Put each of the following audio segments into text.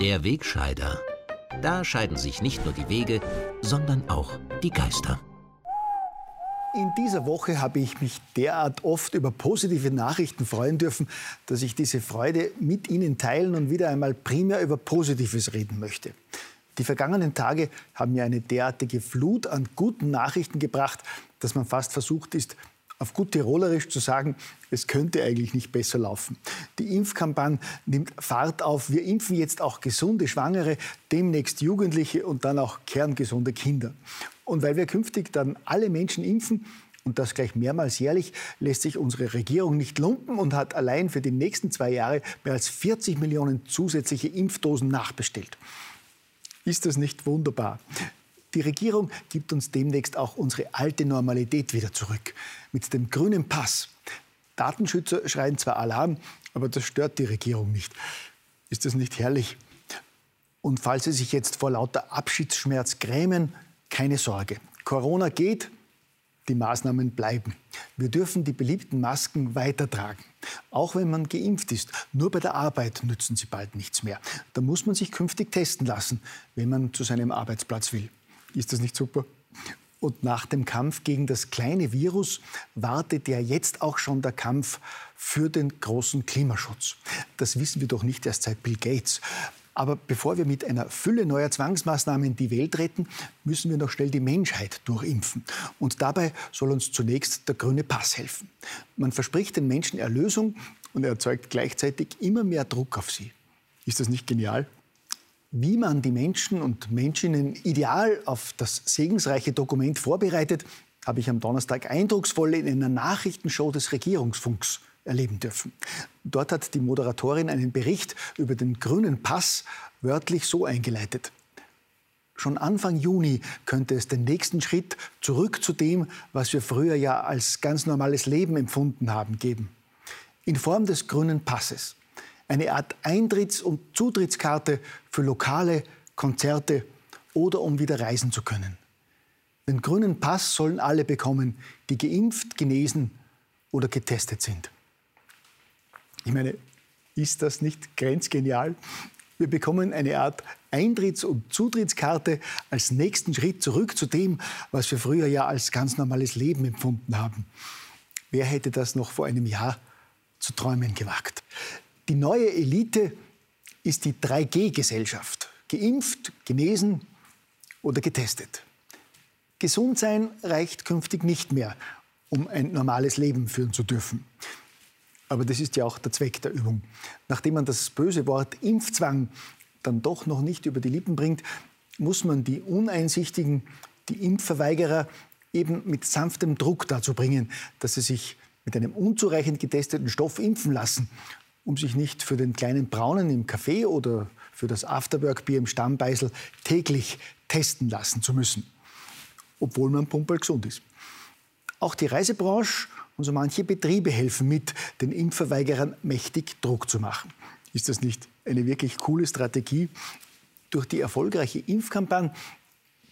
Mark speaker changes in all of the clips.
Speaker 1: Der Wegscheider. Da scheiden sich nicht nur die Wege, sondern auch die Geister.
Speaker 2: In dieser Woche habe ich mich derart oft über positive Nachrichten freuen dürfen, dass ich diese Freude mit Ihnen teilen und wieder einmal primär über Positives reden möchte. Die vergangenen Tage haben mir eine derartige Flut an guten Nachrichten gebracht, dass man fast versucht ist, auf gut Tirolerisch zu sagen, es könnte eigentlich nicht besser laufen. Die Impfkampagne nimmt Fahrt auf. Wir impfen jetzt auch gesunde Schwangere, demnächst Jugendliche und dann auch kerngesunde Kinder. Und weil wir künftig dann alle Menschen impfen, und das gleich mehrmals jährlich, lässt sich unsere Regierung nicht lumpen und hat allein für die nächsten zwei Jahre mehr als 40 Millionen zusätzliche Impfdosen nachbestellt. Ist das nicht wunderbar? Die Regierung gibt uns demnächst auch unsere alte Normalität wieder zurück. Mit dem grünen Pass. Datenschützer schreien zwar Alarm, aber das stört die Regierung nicht. Ist das nicht herrlich? Und falls Sie sich jetzt vor lauter Abschiedsschmerz grämen, keine Sorge. Corona geht, die Maßnahmen bleiben. Wir dürfen die beliebten Masken weitertragen. Auch wenn man geimpft ist. Nur bei der Arbeit nützen sie bald nichts mehr. Da muss man sich künftig testen lassen, wenn man zu seinem Arbeitsplatz will. Ist das nicht super? Und nach dem Kampf gegen das kleine Virus wartet ja jetzt auch schon der Kampf für den großen Klimaschutz. Das wissen wir doch nicht erst seit Bill Gates. Aber bevor wir mit einer Fülle neuer Zwangsmaßnahmen die Welt retten, müssen wir noch schnell die Menschheit durchimpfen. Und dabei soll uns zunächst der grüne Pass helfen. Man verspricht den Menschen Erlösung und erzeugt gleichzeitig immer mehr Druck auf sie. Ist das nicht genial? Wie man die Menschen und Menschinnen ideal auf das segensreiche Dokument vorbereitet, habe ich am Donnerstag eindrucksvoll in einer Nachrichtenshow des Regierungsfunks erleben dürfen. Dort hat die Moderatorin einen Bericht über den grünen Pass wörtlich so eingeleitet. Schon Anfang Juni könnte es den nächsten Schritt zurück zu dem, was wir früher ja als ganz normales Leben empfunden haben, geben. In Form des grünen Passes eine Art Eintritts- und Zutrittskarte für Lokale, Konzerte oder um wieder reisen zu können. Den grünen Pass sollen alle bekommen, die geimpft, genesen oder getestet sind. Ich meine, ist das nicht grenzgenial? Wir bekommen eine Art Eintritts- und Zutrittskarte als nächsten Schritt zurück zu dem, was wir früher ja als ganz normales Leben empfunden haben. Wer hätte das noch vor einem Jahr zu träumen gewagt? Die neue Elite ist die 3G-Gesellschaft. Geimpft, genesen oder getestet. Gesund sein reicht künftig nicht mehr, um ein normales Leben führen zu dürfen. Aber das ist ja auch der Zweck der Übung. Nachdem man das böse Wort Impfzwang dann doch noch nicht über die Lippen bringt, muss man die Uneinsichtigen, die Impfverweigerer eben mit sanftem Druck dazu bringen, dass sie sich mit einem unzureichend getesteten Stoff impfen lassen um sich nicht für den kleinen Braunen im Café oder für das Afterwork-Bier im Stammbeisel täglich testen lassen zu müssen, obwohl man pumperl gesund ist. Auch die Reisebranche und so manche Betriebe helfen mit, den Impfverweigerern mächtig Druck zu machen. Ist das nicht eine wirklich coole Strategie? Durch die erfolgreiche Impfkampagne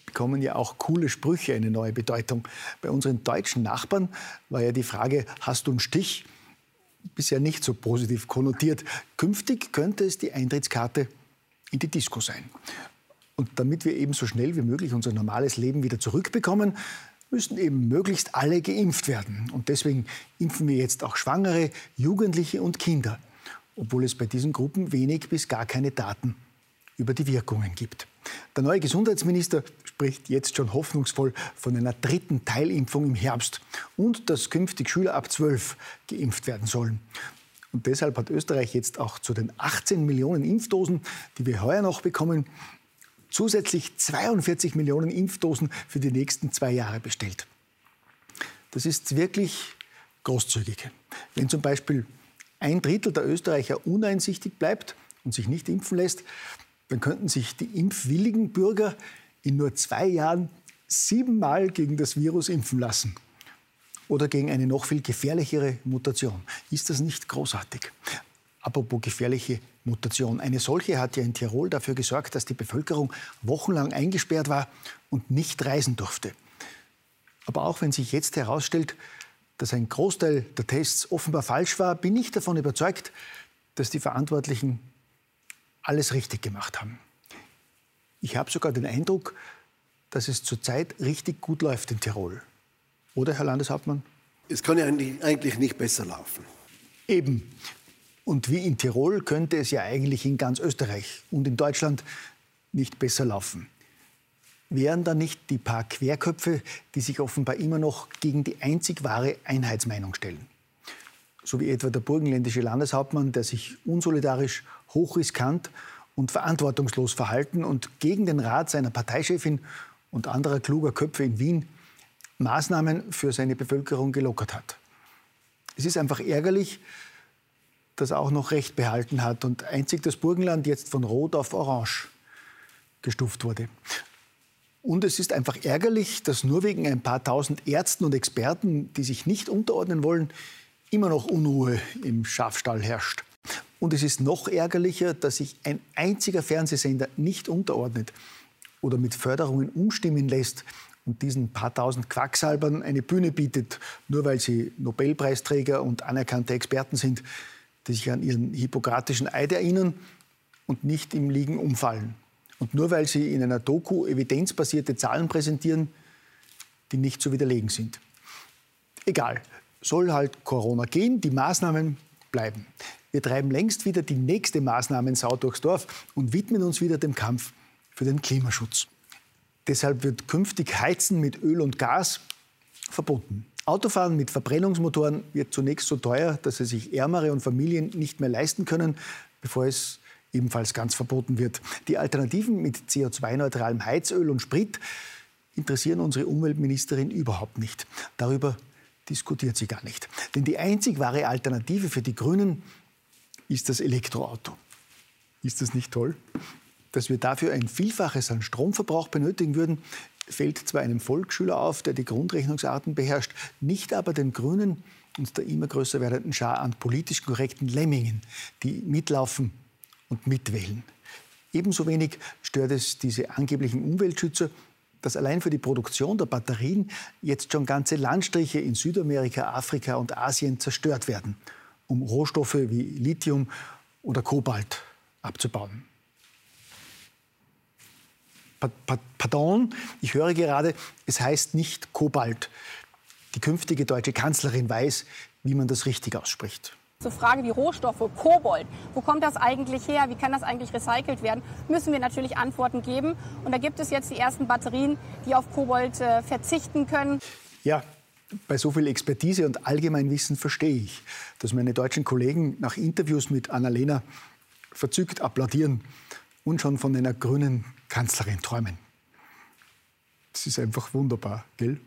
Speaker 2: bekommen ja auch coole Sprüche eine neue Bedeutung. Bei unseren deutschen Nachbarn war ja die Frage, hast du einen Stich? bisher nicht so positiv konnotiert. Künftig könnte es die Eintrittskarte in die Disco sein. Und damit wir eben so schnell wie möglich unser normales Leben wieder zurückbekommen, müssen eben möglichst alle geimpft werden. Und deswegen impfen wir jetzt auch Schwangere, Jugendliche und Kinder, obwohl es bei diesen Gruppen wenig bis gar keine Daten über die Wirkungen gibt. Der neue Gesundheitsminister spricht jetzt schon hoffnungsvoll von einer dritten Teilimpfung im Herbst und dass künftig Schüler ab 12 geimpft werden sollen. Und deshalb hat Österreich jetzt auch zu den 18 Millionen Impfdosen, die wir heuer noch bekommen, zusätzlich 42 Millionen Impfdosen für die nächsten zwei Jahre bestellt. Das ist wirklich großzügig. Wenn zum Beispiel ein Drittel der Österreicher uneinsichtig bleibt und sich nicht impfen lässt, dann könnten sich die impfwilligen Bürger in nur zwei Jahren siebenmal gegen das Virus impfen lassen. Oder gegen eine noch viel gefährlichere Mutation. Ist das nicht großartig? Apropos gefährliche Mutation. Eine solche hat ja in Tirol dafür gesorgt, dass die Bevölkerung wochenlang eingesperrt war und nicht reisen durfte. Aber auch wenn sich jetzt herausstellt, dass ein Großteil der Tests offenbar falsch war, bin ich davon überzeugt, dass die Verantwortlichen alles richtig gemacht haben. Ich habe sogar den Eindruck, dass es zurzeit richtig gut läuft in Tirol. Oder, Herr Landeshauptmann?
Speaker 3: Es kann ja eigentlich nicht besser laufen.
Speaker 2: Eben. Und wie in Tirol könnte es ja eigentlich in ganz Österreich und in Deutschland nicht besser laufen. Wären da nicht die paar Querköpfe, die sich offenbar immer noch gegen die einzig wahre Einheitsmeinung stellen? So wie etwa der burgenländische Landeshauptmann, der sich unsolidarisch, hochriskant und verantwortungslos verhalten und gegen den Rat seiner Parteichefin und anderer kluger Köpfe in Wien Maßnahmen für seine Bevölkerung gelockert hat. Es ist einfach ärgerlich, dass er auch noch Recht behalten hat und einzig das Burgenland jetzt von Rot auf Orange gestuft wurde. Und es ist einfach ärgerlich, dass nur wegen ein paar tausend Ärzten und Experten, die sich nicht unterordnen wollen, immer noch Unruhe im Schafstall herrscht. Und es ist noch ärgerlicher, dass sich ein einziger Fernsehsender nicht unterordnet oder mit Förderungen umstimmen lässt und diesen paar tausend Quacksalbern eine Bühne bietet, nur weil sie Nobelpreisträger und anerkannte Experten sind, die sich an ihren hippokratischen Eid erinnern und nicht im Liegen umfallen. Und nur weil sie in einer Doku evidenzbasierte Zahlen präsentieren, die nicht zu widerlegen sind. Egal, soll halt Corona gehen, die Maßnahmen bleiben. Wir treiben längst wieder die nächste Maßnahmensau durchs Dorf und widmen uns wieder dem Kampf für den Klimaschutz. Deshalb wird künftig Heizen mit Öl und Gas verboten. Autofahren mit Verbrennungsmotoren wird zunächst so teuer, dass es sich Ärmere und Familien nicht mehr leisten können, bevor es ebenfalls ganz verboten wird. Die Alternativen mit CO2-neutralem Heizöl und Sprit interessieren unsere Umweltministerin überhaupt nicht. Darüber diskutiert sie gar nicht. Denn die einzig wahre Alternative für die Grünen ist das Elektroauto. Ist das nicht toll? Dass wir dafür ein Vielfaches an Stromverbrauch benötigen würden, fällt zwar einem Volksschüler auf, der die Grundrechnungsarten beherrscht, nicht aber den Grünen und der immer größer werdenden Schar an politisch korrekten Lemmingen, die mitlaufen und mitwählen. Ebenso wenig stört es diese angeblichen Umweltschützer, dass allein für die Produktion der Batterien jetzt schon ganze Landstriche in Südamerika, Afrika und Asien zerstört werden, um Rohstoffe wie Lithium oder Kobalt abzubauen. Pardon, ich höre gerade, es heißt nicht Kobalt. Die künftige deutsche Kanzlerin weiß, wie man das richtig ausspricht.
Speaker 4: Zur Frage wie Rohstoffe, Kobold, wo kommt das eigentlich her, wie kann das eigentlich recycelt werden, müssen wir natürlich Antworten geben. Und da gibt es jetzt die ersten Batterien, die auf Kobold äh, verzichten können.
Speaker 2: Ja, bei so viel Expertise und Allgemeinwissen verstehe ich, dass meine deutschen Kollegen nach Interviews mit Annalena verzückt applaudieren und schon von einer grünen Kanzlerin träumen. Das ist einfach wunderbar, gell?